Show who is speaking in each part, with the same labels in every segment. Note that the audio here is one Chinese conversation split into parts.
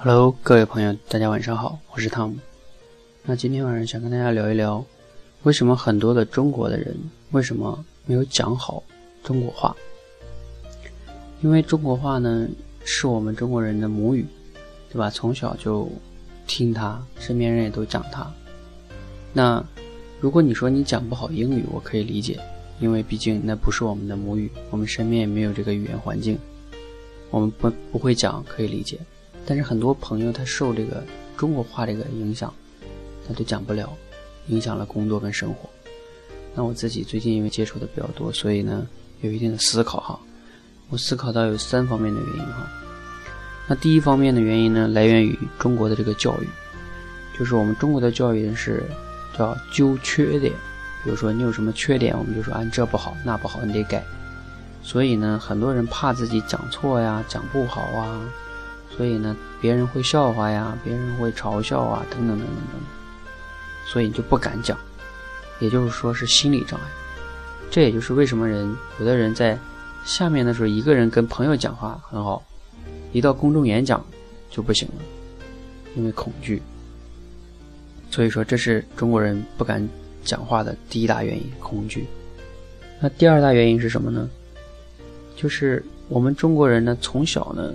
Speaker 1: Hello，各位朋友，大家晚上好，我是汤姆。那今天晚上想跟大家聊一聊，为什么很多的中国的人为什么没有讲好中国话？因为中国话呢是我们中国人的母语，对吧？从小就听它，身边人也都讲它。那如果你说你讲不好英语，我可以理解，因为毕竟那不是我们的母语，我们身边也没有这个语言环境，我们不不会讲，可以理解。但是很多朋友他受这个中国话这个影响，他都讲不了，影响了工作跟生活。那我自己最近因为接触的比较多，所以呢有一定的思考哈。我思考到有三方面的原因哈。那第一方面的原因呢，来源于中国的这个教育，就是我们中国的教育是叫揪缺点，比如说你有什么缺点，我们就说啊这不好那不好，你得改。所以呢，很多人怕自己讲错呀，讲不好啊。所以呢，别人会笑话呀，别人会嘲笑啊，等等等等等，所以就不敢讲，也就是说是心理障碍。这也就是为什么人有的人在下面的时候一个人跟朋友讲话很好，一到公众演讲就不行了，因为恐惧。所以说这是中国人不敢讲话的第一大原因，恐惧。那第二大原因是什么呢？就是我们中国人呢，从小呢。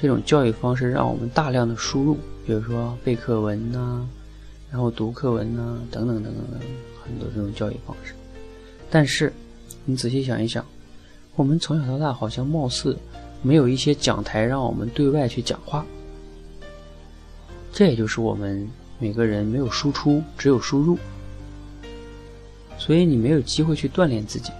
Speaker 1: 这种教育方式让我们大量的输入，比如说背课文呐，然后读课文呐，等等等等等，很多这种教育方式。但是，你仔细想一想，我们从小到大好像貌似没有一些讲台让我们对外去讲话。这也就是我们每个人没有输出，只有输入，所以你没有机会去锻炼自己。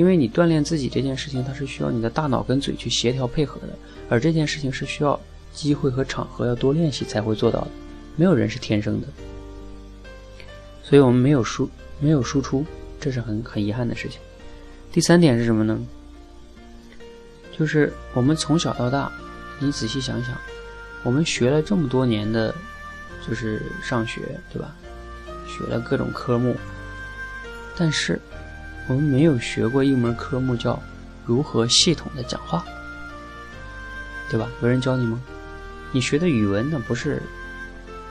Speaker 1: 因为你锻炼自己这件事情，它是需要你的大脑跟嘴去协调配合的。而这件事情是需要机会和场合要多练习才会做到的，没有人是天生的，所以我们没有输没有输出，这是很很遗憾的事情。第三点是什么呢？就是我们从小到大，你仔细想想，我们学了这么多年的，就是上学，对吧？学了各种科目，但是我们没有学过一门科目叫如何系统的讲话。对吧？有人教你吗？你学的语文那不是，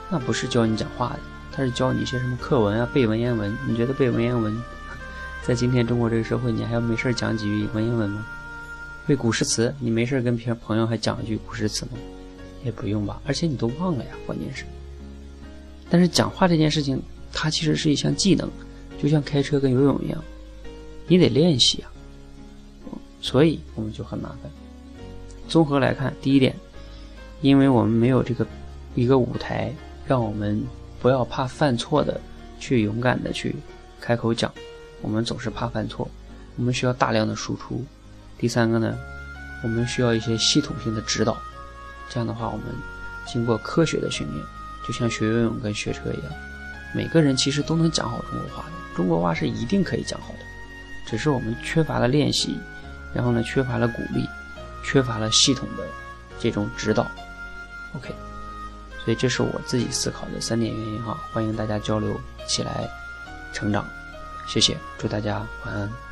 Speaker 1: 那不是教你讲话的，他是教你一些什么课文啊，背文言文。你觉得背文言文，在今天中国这个社会，你还要没事讲几句文言文吗？背古诗词，你没事跟别朋友还讲一句古诗词吗？也不用吧。而且你都忘了呀，关键是。但是讲话这件事情，它其实是一项技能，就像开车跟游泳一样，你得练习啊。所以我们就很麻烦。综合来看，第一点，因为我们没有这个一个舞台，让我们不要怕犯错的去勇敢的去开口讲，我们总是怕犯错，我们需要大量的输出。第三个呢，我们需要一些系统性的指导，这样的话，我们经过科学的训练，就像学游泳跟学车一样，每个人其实都能讲好中国话的，中国话是一定可以讲好的，只是我们缺乏了练习，然后呢，缺乏了鼓励。缺乏了系统的这种指导，OK，所以这是我自己思考的三点原因哈，欢迎大家交流起来成长，谢谢，祝大家晚安。